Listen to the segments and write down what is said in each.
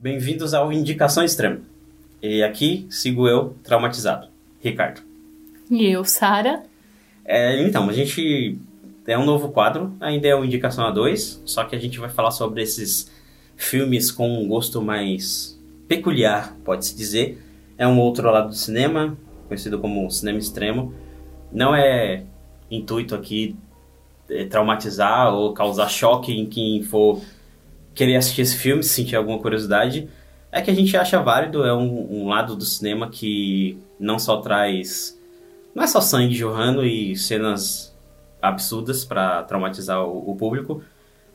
Bem-vindos ao Indicação Extrema. E aqui sigo eu, traumatizado, Ricardo. E eu, Sara. É, então, a gente é um novo quadro, ainda é o Indicação A2, só que a gente vai falar sobre esses filmes com um gosto mais peculiar, pode-se dizer. É um outro lado do cinema, conhecido como cinema extremo. Não é intuito aqui é, traumatizar ou causar choque em quem for querer assistir esse filme, se sentir alguma curiosidade. É que a gente acha válido, é um, um lado do cinema que não só traz. Não é só sangue jorrando e cenas absurdas para traumatizar o, o público,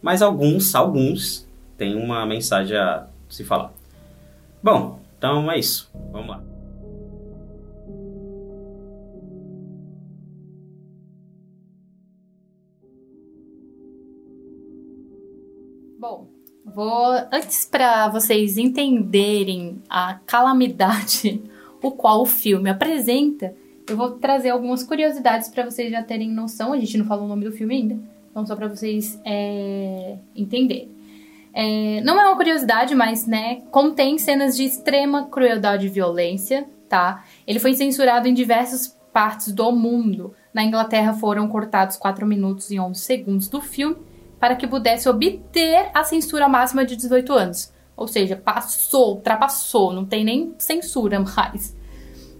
mas alguns, alguns, têm uma mensagem a se falar. Bom, então é isso. Vamos lá. Vou antes para vocês entenderem a calamidade o qual o filme apresenta, eu vou trazer algumas curiosidades para vocês já terem noção. A gente não falou o nome do filme ainda, então só para vocês é, entenderem. É, não é uma curiosidade, mas né, contém cenas de extrema crueldade e violência, tá? Ele foi censurado em diversas partes do mundo. Na Inglaterra foram cortados 4 minutos e 11 segundos do filme para que pudesse obter a censura máxima de 18 anos. Ou seja, passou, ultrapassou, não tem nem censura mais.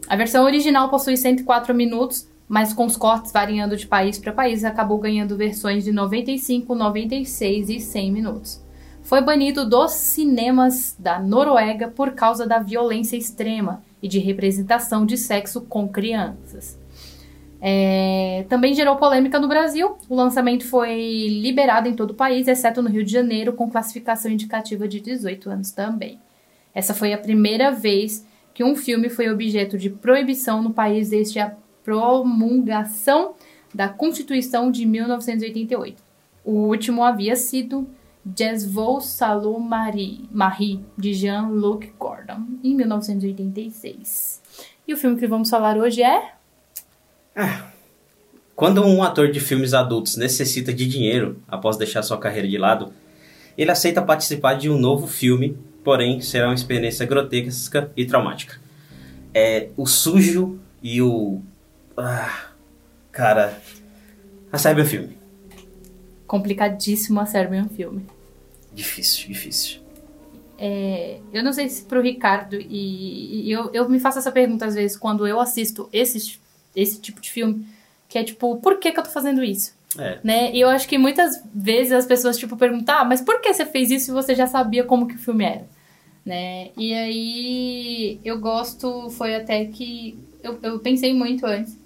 A versão original possui 104 minutos, mas com os cortes variando de país para país, acabou ganhando versões de 95, 96 e 100 minutos. Foi banido dos cinemas da Noruega por causa da violência extrema e de representação de sexo com crianças. É, também gerou polêmica no Brasil. O lançamento foi liberado em todo o país, exceto no Rio de Janeiro, com classificação indicativa de 18 anos também. Essa foi a primeira vez que um filme foi objeto de proibição no país desde a promulgação da Constituição de 1988. O último havia sido Jesvou Salou Marie, Marie, de Jean-Luc Gordon, em 1986. E o filme que vamos falar hoje é ah, quando um ator de filmes adultos necessita de dinheiro após deixar sua carreira de lado, ele aceita participar de um novo filme, porém será uma experiência grotesca e traumática. É o sujo e o. Ah, cara. A Serbian Filme. Complicadíssimo a Serbian Filme. Difícil, difícil. É, eu não sei se pro Ricardo e, e eu, eu me faço essa pergunta às vezes quando eu assisto esses esse tipo de filme. Que é tipo, por que, que eu tô fazendo isso? É. Né? E eu acho que muitas vezes as pessoas, tipo, perguntam, ah, mas por que você fez isso se você já sabia como que o filme era? Né? E aí eu gosto, foi até que eu, eu pensei muito antes.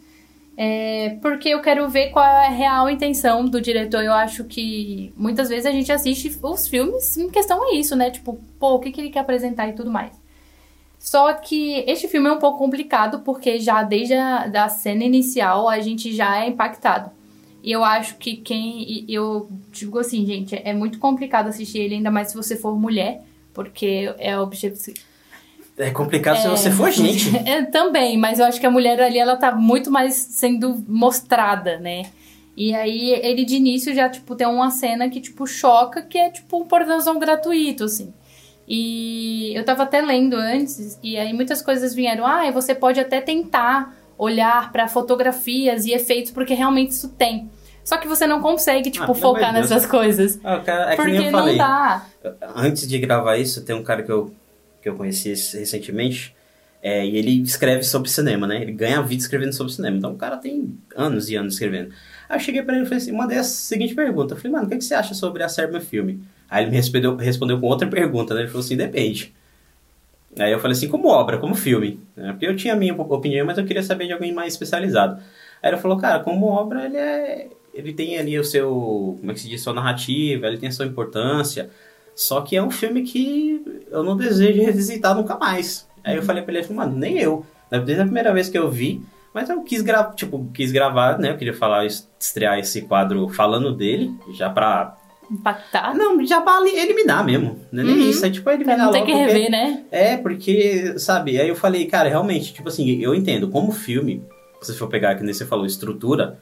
É, porque eu quero ver qual é a real intenção do diretor. Eu acho que muitas vezes a gente assiste os filmes em questão a isso, né? Tipo, pô, o que, que ele quer apresentar e tudo mais. Só que este filme é um pouco complicado porque já desde a da cena inicial a gente já é impactado. E eu acho que quem. Eu digo assim, gente, é muito complicado assistir ele, ainda mais se você for mulher, porque é objetivo. É complicado é, se você for gente. É, também, mas eu acho que a mulher ali, ela tá muito mais sendo mostrada, né? E aí, ele de início já, tipo, tem uma cena que, tipo, choca, que é, tipo, um pornozão gratuito, assim. E eu tava até lendo antes, e aí muitas coisas vieram. Ah, você pode até tentar olhar para fotografias e efeitos, porque realmente isso tem. Só que você não consegue, tipo, ah, focar nessas coisas. Ah, cara, é porque não dá. Antes de gravar isso, tem um cara que eu, que eu conheci recentemente. É, e ele escreve sobre cinema, né? Ele ganha a vida escrevendo sobre cinema. Então o cara tem anos e anos escrevendo. Aí eu cheguei pra ele e falei assim, mandei a seguinte pergunta. Eu falei, mano, o que, que você acha sobre a Serbian Filme? Aí ele me respondeu, respondeu com outra pergunta, né? Ele falou assim, depende. Aí eu falei assim, como obra, como filme. Né? Porque eu tinha a minha opinião, mas eu queria saber de alguém mais especializado. Aí ele falou, cara, como obra, ele é. Ele tem ali o seu. Como é que se diz? Sua narrativa, ele tem a sua importância. Só que é um filme que eu não desejo revisitar nunca mais. Aí eu falei pra ele, mano, nem eu. Desde a primeira vez que eu vi, mas eu quis gravar, tipo, quis gravar, né? Eu queria falar, estrear esse quadro falando dele, já pra impactar. Não, já pra eliminar mesmo. Não é nem uhum. isso, é tipo eliminar não tem que rever, porque, né? É, porque, sabe, aí eu falei, cara, realmente, tipo assim, eu entendo, como filme, se você for pegar, que nem você falou, estrutura,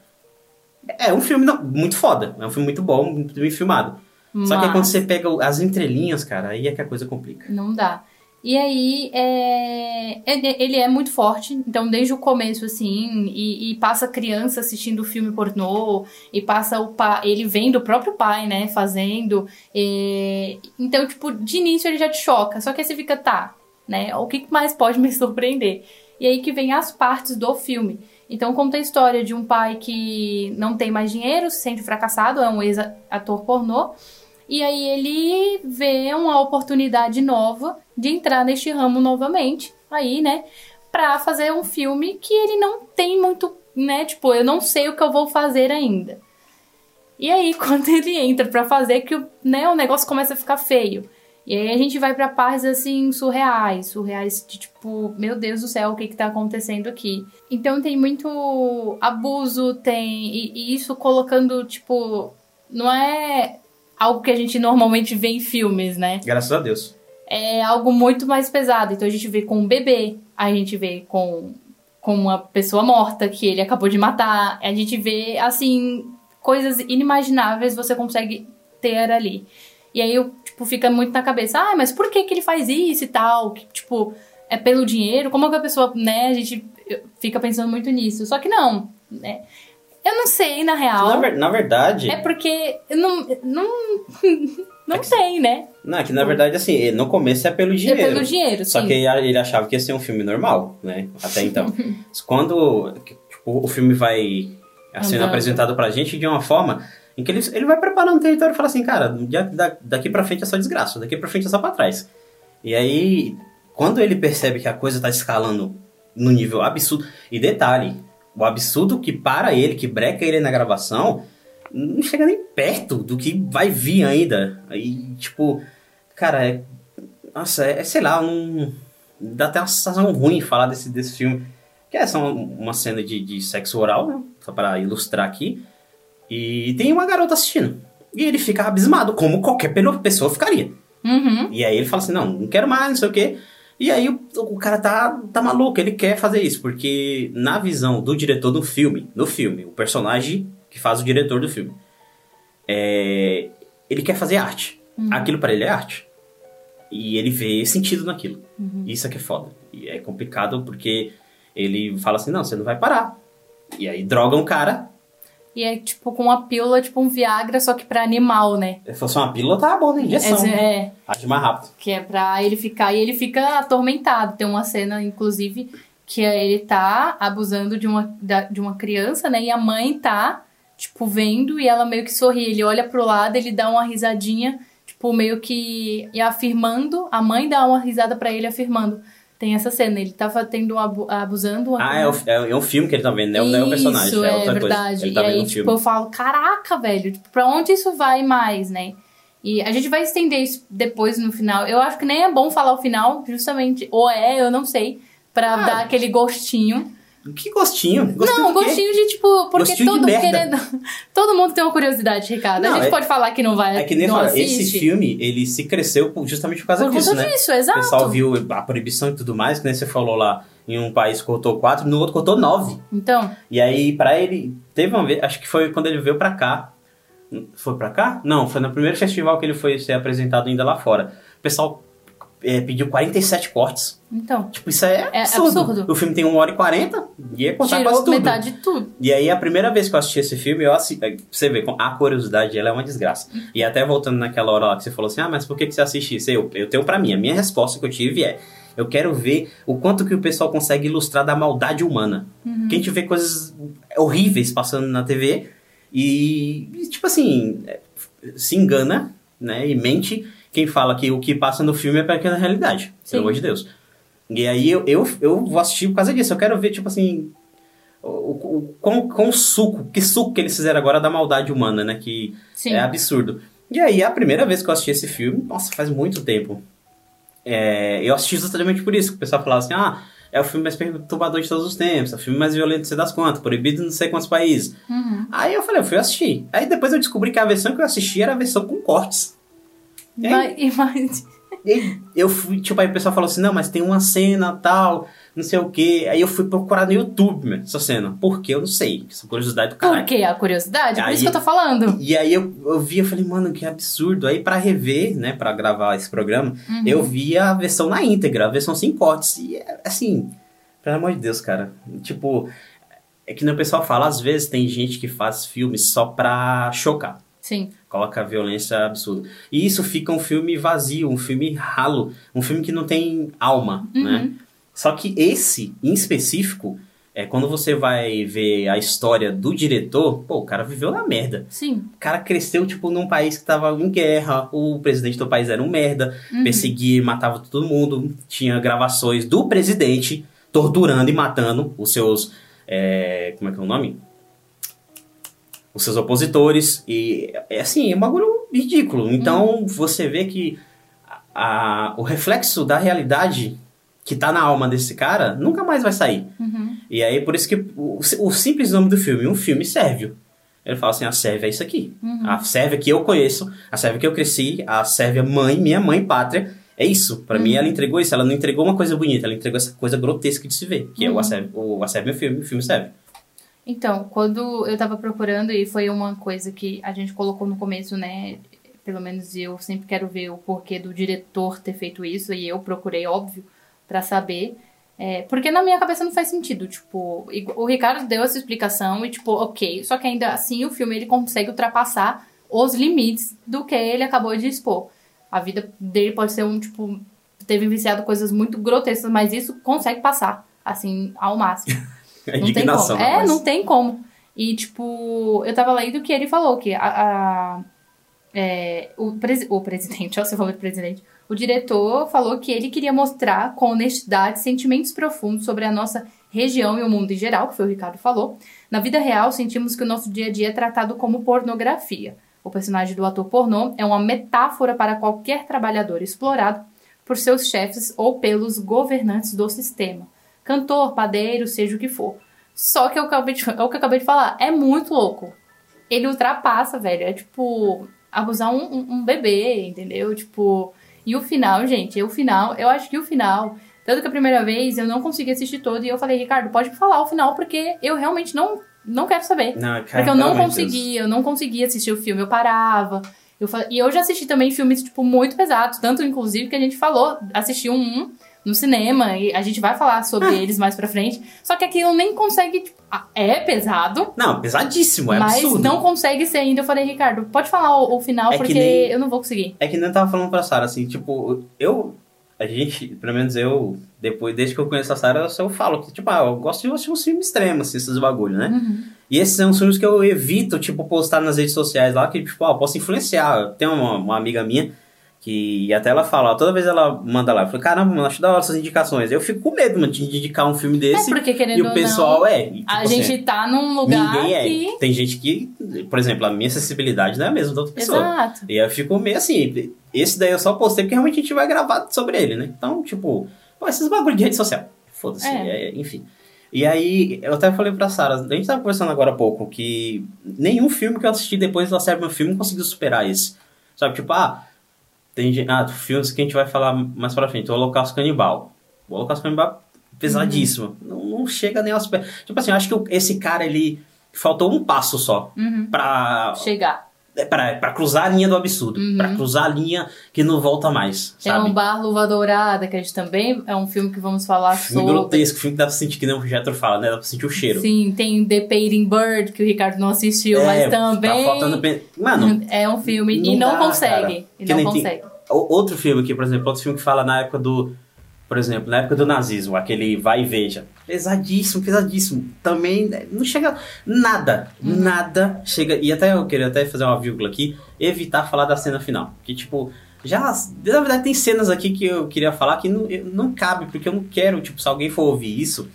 é um filme não, muito foda, é um filme muito bom, muito bem filmado. Mas... Só que quando você pega as entrelinhas, cara, aí é que a coisa complica. Não dá. E aí, é... ele é muito forte, então desde o começo, assim, e, e passa criança assistindo filme pornô, e passa o pai, ele vem do próprio pai, né, fazendo. E... Então, tipo, de início ele já te choca, só que aí você fica, tá, né, o que mais pode me surpreender? E aí que vem as partes do filme. Então conta a história de um pai que não tem mais dinheiro, se sente fracassado, é um ex-ator pornô, e aí ele vê uma oportunidade nova de entrar neste ramo novamente, aí, né, pra fazer um filme que ele não tem muito, né, tipo, eu não sei o que eu vou fazer ainda. E aí, quando ele entra para fazer, que né, o negócio começa a ficar feio. E aí a gente vai para partes assim surreais, surreais de tipo, meu Deus do céu, o que que tá acontecendo aqui? Então tem muito abuso, tem e, e isso colocando tipo, não é algo que a gente normalmente vê em filmes, né? Graças a Deus. É algo muito mais pesado. Então a gente vê com um bebê, a gente vê com com uma pessoa morta que ele acabou de matar, a gente vê assim coisas inimagináveis você consegue ter ali. E aí eu tipo, fica muito na cabeça, ah, mas por que que ele faz isso e tal? Que, tipo, é pelo dinheiro? Como é que a pessoa, né, a gente fica pensando muito nisso. Só que não, né? Eu não sei, na real. Na, na verdade... É porque não... não... Não é que, tem, né? Não, é que na verdade, assim, no começo é pelo dinheiro. É pelo dinheiro, Só sim. que ele achava que ia ser um filme normal, né? Até então. Quando tipo, o filme vai sendo Andando. apresentado pra gente de uma forma em que ele, ele vai preparando o território e fala assim, cara, daqui pra frente é só desgraça, daqui pra frente é só pra trás. E aí, quando ele percebe que a coisa tá escalando no nível absurdo, e detalhe, o absurdo que para ele, que breca ele na gravação, não chega nem perto do que vai vir ainda. Aí, tipo, cara, é. Nossa, é, é sei lá, um, dá até uma sensação ruim falar desse, desse filme. Que é só uma, uma cena de, de sexo oral, né? Só para ilustrar aqui. E tem uma garota assistindo. E ele fica abismado, como qualquer pessoa ficaria. Uhum. E aí ele fala assim: não, não quero mais, não sei o quê. E aí o, o, cara tá, tá maluco, ele quer fazer isso, porque na visão do diretor do filme, no filme, o personagem que faz o diretor do filme, é, ele quer fazer arte. Uhum. Aquilo para ele é arte. E ele vê sentido naquilo. Uhum. Isso é que é foda. E é complicado porque ele fala assim: não, você não vai parar. E aí droga um cara e é tipo com uma pílula, tipo um Viagra, só que pra animal, né? Se fosse uma pílula, tava bom, né? Injeção. É, é. Age mais rápido. Que é pra ele ficar. E ele fica atormentado. Tem uma cena, inclusive, que ele tá abusando de uma, de uma criança, né? E a mãe tá, tipo, vendo e ela meio que sorri. Ele olha pro lado, ele dá uma risadinha, tipo, meio que e afirmando. A mãe dá uma risada para ele, afirmando tem essa cena, ele tá tendo abusando. Ah, é, o, é, é um filme que ele tá vendo, né? Isso, não é o personagem. Isso, é, é verdade. Tá e aí, um tipo, eu falo, caraca, velho, tipo, pra onde isso vai mais, né? E a gente vai estender isso depois no final. Eu acho que nem é bom falar o final, justamente. Ou é, eu não sei. Pra ah, dar aquele gostinho. Que gostinho? gostinho não, gostinho de tipo, porque gostinho todo mundo querendo. Todo mundo tem uma curiosidade, Ricardo. Não, a gente é, pode falar que não vai. É que nem fala, esse filme, ele se cresceu justamente por causa por disso, né? Disso, exato. O pessoal viu a proibição e tudo mais, que nem você falou lá, em um país cortou quatro, no outro cortou nove. Então. E aí, pra ele, teve uma vez, acho que foi quando ele veio pra cá. Foi pra cá? Não, foi no primeiro festival que ele foi ser apresentado ainda lá fora. O pessoal é, pediu 47 cortes. Então. Tipo, isso é, é absurdo. absurdo. O filme tem 1 hora e 40 e ia contar Tirou quase tudo. metade de tudo. E aí, a primeira vez que eu assisti esse filme, eu assisti, é, você vê, a curiosidade ela é uma desgraça. E até voltando naquela hora lá que você falou assim, ah, mas por que, que você assiste isso? Eu, eu tenho pra mim, a minha resposta que eu tive é, eu quero ver o quanto que o pessoal consegue ilustrar da maldade humana. Uhum. Que a gente vê coisas horríveis passando na TV e, tipo assim, é, se engana, né, e mente quem fala que o que passa no filme é para aquela realidade, Sim. pelo amor de Deus. E aí eu, eu, eu vou assistir por causa disso. Eu quero ver, tipo assim, o, o, com, com o suco, que suco que eles fizeram agora da maldade humana, né? Que Sim. é absurdo. E aí, a primeira vez que eu assisti esse filme, nossa, faz muito tempo. É, eu assisti exatamente por isso, que o pessoal falava assim, ah, é o filme mais perturbador de todos os tempos, é o filme mais violento de sei das quantas, proibido em não sei quantos países. Uhum. Aí eu falei, eu fui assistir. Aí depois eu descobri que a versão que eu assisti era a versão com cortes. Mas... E eu fui, tipo, aí o pessoal falou assim, não, mas tem uma cena tal, não sei o que. Aí eu fui procurar no YouTube, meu, essa cena. Por quê? Eu não sei. Essa curiosidade do cara. Por que a curiosidade? Por Aí- isso que eu tô falando. E aí eu, eu vi, eu falei, mano, que absurdo. Aí pra rever, né, pra gravar esse programa, Uhum. eu vi a versão na íntegra, a versão sem cortes. E é, assim, pelo amor de Deus, cara. Tipo, é que nem o pessoal fala, às vezes tem gente que faz filmes só pra chocar. Sim. Coloca violência absurda. E isso fica um filme vazio, um filme ralo, um filme que não tem alma, Uhum. né? Só que esse, em específico, é quando você vai ver a história do diretor, pô, o cara viveu na merda. Sim. O cara cresceu, tipo, num país que tava em guerra, o presidente do país era um merda, perseguia e matava todo mundo, tinha gravações do presidente torturando e matando os seus. é, como é que é o nome? Os seus opositores. E é assim, é um bagulho ridículo. Então você vê que a- o reflexo da realidade que tá na alma desse cara nunca mais vai sair. Uhum. E aí, por isso que o, o simples nome do filme, um filme sérvio. Ele fala assim, a Sérvia é isso aqui. A Sérvia que eu conheço, a Sérvia que eu cresci, a Sérvia mãe, minha mãe pátria, é isso. Pra mim, ela entregou isso. Ela não entregou uma coisa bonita, ela entregou essa coisa grotesca de se ver, que é o A Sérvia, o A Sérvia é o filme, o filme Sérvio. Então, quando eu tava procurando, e foi uma coisa que a gente colocou no começo, né? Pelo menos eu sempre quero ver o porquê do diretor ter feito isso, e eu procurei, óbvio, pra saber. É, porque na minha cabeça não faz sentido, tipo, o Ricardo deu essa explicação e, tipo, ok, só que ainda assim o filme ele consegue ultrapassar os limites do que ele acabou de expor. A vida dele pode ser um, tipo, teve viciado coisas muito grotescas, mas isso consegue passar, assim, ao máximo. A Não tem indignação. como. É, não tem como. E, tipo, eu tava lendo que ele falou que a. a- é, o, presi- o presidente, ó, você falou de presidente. O diretor falou que ele queria mostrar com honestidade sentimentos profundos sobre a nossa região e o mundo em geral, que foi o Ricardo falou. Na vida real, sentimos que o nosso dia a dia é tratado como pornografia. O personagem do ator pornô é uma metáfora para qualquer trabalhador explorado por seus chefes ou pelos governantes do sistema. Cantor, padeiro, seja o que for. Só que eu acabei de, é o que eu acabei de falar, é muito louco. Ele ultrapassa, velho. É tipo abusar um, um- um bebê, entendeu? Tipo. E o final, gente, o final, eu acho que o final. Tanto que a primeira vez eu não consegui assistir todo e eu falei, Ricardo, pode me falar o final, porque eu realmente não, não quero saber. Não, cara, Porque eu não conseguia, eu não conseguia assistir o filme, eu parava. Eu fa- E eu já assisti também filmes, tipo, muito pesados. Tanto, inclusive, que a gente falou, assisti um no cinema, e a gente vai falar sobre Ah. eles mais pra frente. Só que aquilo nem consegue, tipo, é pesado, Não, pesadíssimo, é mas absurdo. não consegue ser ainda. Eu falei, Ricardo, pode falar o, o final, É que porque nem- eu não vou conseguir. É que nem eu tava falando pra Sara, assim, tipo, eu. A gente, pelo menos eu, depois, desde que eu conheço a Sara, eu, eu falo que, tipo, ah, eu gosto de assistir uns filmes extremos, assim, esses bagulho, né? Uhum. E esses são os filmes que eu evito, tipo, postar nas redes sociais lá, que, tipo, ah, eu posso influenciar. Tem uma, uma amiga minha que até ela fala, ó, toda vez ela manda lá, eu falo, caramba, mano, acho da hora essas indicações. Eu fico com medo, mano, de indicar um filme É desse. porque, querendo e o pessoal não, é. e, tipo, a assim, gente tá num lugar Ninguém é. que... Tem gente que, por exemplo, a minha acessibilidade não é a mesma da outra pessoa. Exato. E eu fico meio assim, esse daí eu só postei porque realmente a gente vai gravar sobre ele, né? Então, tipo, pô, esses bagulho de rede social. Foda-se, É. é, enfim. E aí, eu até falei pra Sara, a gente tava conversando agora há pouco, que nenhum filme que eu assisti depois da série meu filme conseguiu superar isso. Sabe, tipo, ah, tem gente, ah, filmes que a gente vai falar mais pra frente, o Holocausto Canibal. O Holocausto Canibal pesadíssimo. Não, não chega nem aos pés. Tipo assim, eu acho que esse cara, ele faltou um passo só Uhum. pra Chegar. É pra, pra cruzar a linha do absurdo. Uhum. Pra cruzar a linha que não volta mais, Tem sabe? um Bar Luva Dourada, que a gente também é um filme que vamos falar Filme sobre. grotesco, filme que dá pra sentir que nem o Jetro fala, né? Dá pra sentir o cheiro. Sim, tem The Painting Bird, que o Ricardo não assistiu, É, mas também Tá faltando... Mano, é um filme e não não dá, consegue. cara. E Que não tem- consegue. o- outro filme aqui, por exemplo, outro filme que fala na época do... Por exemplo, na época do nazismo, aquele Vai e Veja. Pesadíssimo, pesadíssimo. Também né, não chega nada, Uhum. nada chega... E até eu queria até fazer uma vírgula aqui, evitar falar da cena final. Que, tipo, já... Na verdade, tem cenas aqui que eu queria falar que não, não cabe, porque eu não quero, tipo, se alguém for ouvir isso...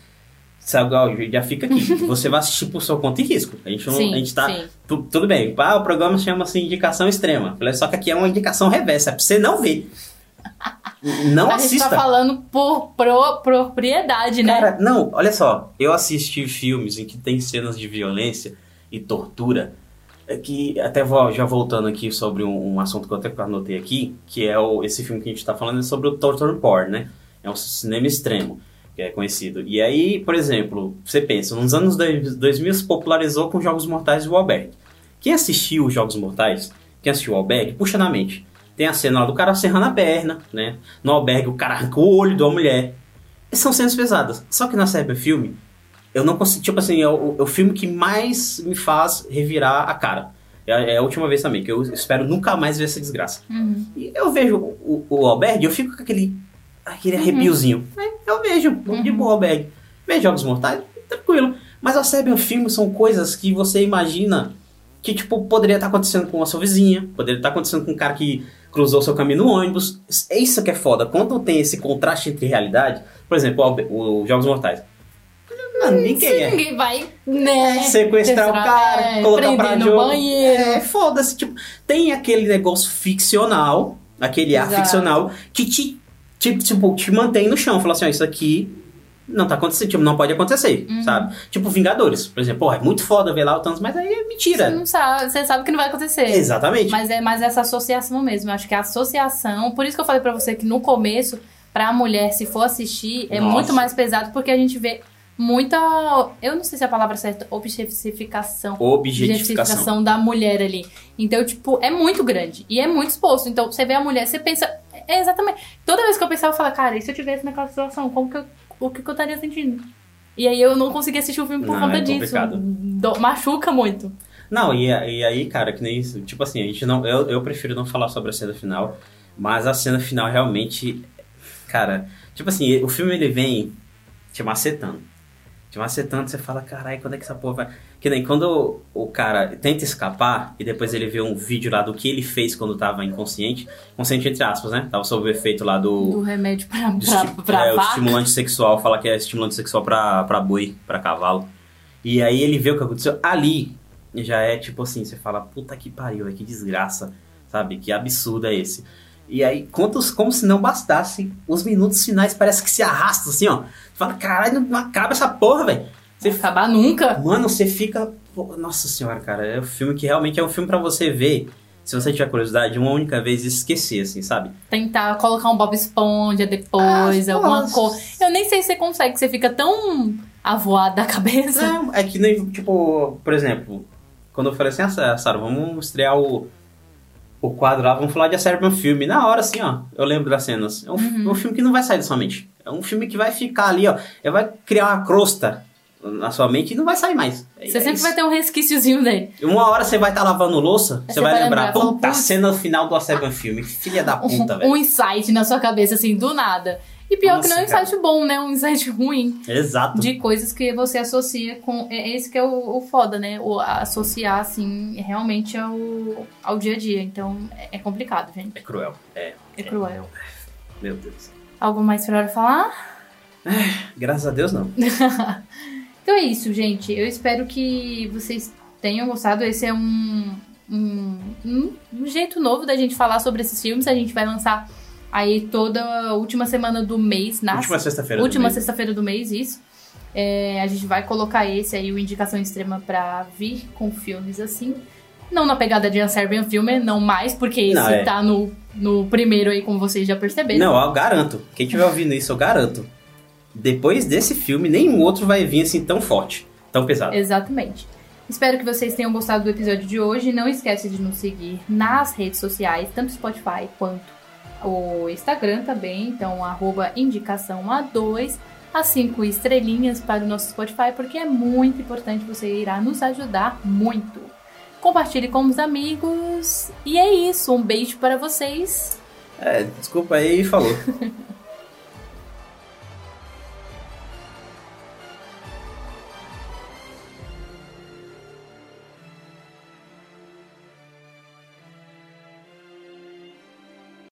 Sabe, já fica aqui. Você vai assistir por sua conta e risco. A gente, não, Sim, a gente tá. Tu- tudo bem. Ah, o programa chama-se indicação extrema. Só que aqui é uma indicação reversa, é pra você não ver. Não a gente assista. tá falando por pro- propriedade, né? Cara, não, olha só. Eu assisti filmes em que tem cenas de violência e tortura. é que até vou, já voltando aqui sobre um, um, assunto que eu até anotei aqui, que é o, esse filme que a gente está falando é sobre o torture porn, né? É um cinema extremo, que é conhecido. E aí, por exemplo, você pensa, nos anos 2000 se popularizou com Jogos Mortais e o Alberg. Quem assistiu os Jogos Mortais, quem assistiu o Alberg, puxa na mente. Tem a cena lá do cara serrando a perna, né? No Alberg o cara arranca o olho de uma mulher. São cenas pesadas. Só que na série filme, eu não consigo. Tipo assim, é o, é o filme que mais me faz revirar a cara. É, é, a última vez também, que eu espero nunca mais ver essa desgraça. Uhum. E eu vejo o, o, Alberg, eu fico com aquele, aquele uhum. arrepiozinho. Eu vejo, uhum. de boa Alberg. Vejo Jogos Mortais, tranquilo. Mas a série e o filme são coisas que você imagina que, tipo, poderia estar acontecendo com a sua vizinha, poderia estar acontecendo com um cara que cruzou seu caminho no ônibus. É isso que é foda. Quando tem esse contraste entre realidade, por exemplo, o, o Jogos Mortais. Mano, ninguém é. Ninguém vai, né? Sequestrar o cara, é, colocar pra no jogo. banheiro. É, foda-se. Tipo, tem aquele negócio ficcional, aquele Exato. ar ficcional, que te, te, tipo, te mantém no chão. Fala assim, ó, isso aqui não tá acontecendo, tipo, não pode acontecer, uhum. sabe? Tipo, Vingadores, por exemplo, porra, é muito foda ver lá o Thanos, mas aí é mentira. Você não sabe, você sabe que não vai acontecer. Exatamente. Mas é mais essa associação mesmo, eu acho que a associação, por isso que eu falei para você que no começo, pra mulher, se for assistir, é Nossa. muito mais pesado, porque a gente vê muita. Eu não sei se é a palavra certa, objetificação. Objetificação. da mulher ali. Então, tipo, é muito grande. E é muito exposto. Então, você vê a mulher, você pensa. É exatamente. Toda vez que eu pensava, eu falava, cara, e se eu tivesse naquela situação, como que eu, o que, que eu estaria sentindo? E aí eu não consegui assistir o filme por não, conta é disso. Do, machuca muito. Não, e, e aí, cara, que nem isso. Tipo assim, a gente não. Eu, eu prefiro não falar sobre a cena final. Mas a cena final realmente. Cara, tipo assim, o filme ele vem te macetando te macetando, você fala, caralho, quando é que essa porra vai. Que nem quando o, cara tenta escapar e depois ele vê um vídeo lá do que ele fez quando tava inconsciente, consciente entre aspas, né? Tava sob o efeito lá do. Do remédio pra, pra, pra é, o estimulante sexual, fala que é estimulante sexual pra, pra boi, pra cavalo. E aí ele vê o que aconteceu. Ali já é tipo assim, você fala, puta que pariu, que desgraça, sabe? Que absurdo é esse. E aí, quantos, como se não bastasse, os minutos finais parece que se arrastam assim, ó. Fala, caralho, não acaba essa porra, velho. Você acabar nunca. Mano, você fica. Nossa senhora, cara. É um filme que realmente é um filme para você ver. Se você tiver curiosidade, uma única vez esquecer, assim, sabe? Tentar colocar um Bob Esponja depois, ah, alguma coisa. Eu nem sei se você consegue, você fica tão avoado da cabeça. Não, é que nem, tipo, por exemplo, quando eu falei assim, ah, Sara, vamos estrear o, o quadro lá, vamos falar de A Serbian Filme. Na hora, assim, ó, eu lembro das cenas. É um, uhum. É um filme que não vai sair da sua mente. É um filme que vai ficar ali, ó. Ele vai criar uma crosta na sua mente e não vai sair mais. É você é sempre isso. vai ter um resquíciozinho dele. Uma hora você vai estar tá lavando louça, você, você vai, vai lembrar, lembrar puta, a cena final do A Seven Filme, filha da puta, um, velho. Um insight na sua cabeça, assim, do nada. E pior Nossa, que não é um insight cara. bom, né? Um insight ruim. Exato. De coisas que você associa com. É esse que é o, o foda, né? O associar, assim, realmente ao, ao dia a dia. Então é, é complicado, gente. É cruel. É. É cruel. Meu Deus. Algo mais pra falar? Graças a Deus, não. então é isso, gente. Eu espero que vocês tenham gostado. Esse é um, um, um jeito novo da gente falar sobre esses filmes. A gente vai lançar aí toda última semana do mês. Na última sexta-feira Última sexta-feira do mês, isso. É, a gente vai colocar esse aí, o Indicação Extrema, pra vir com filmes assim. Não na pegada de Unserving Filmer, não mais, porque esse não, é. tá no, no primeiro aí, como vocês já perceberam. Não, eu garanto. Quem estiver ouvindo isso, eu garanto. Depois desse filme, nenhum outro vai vir assim tão forte, tão pesado. Exatamente. Espero que vocês tenham gostado do episódio de hoje. Não esquece de nos seguir nas redes sociais, tanto Spotify quanto o Instagram também. Então, arroba indicação A2, as cinco estrelinhas para o nosso Spotify, porque é muito importante, você irá nos ajudar muito compartilhe com os amigos. E é isso, um beijo para vocês. É, desculpa aí, falou.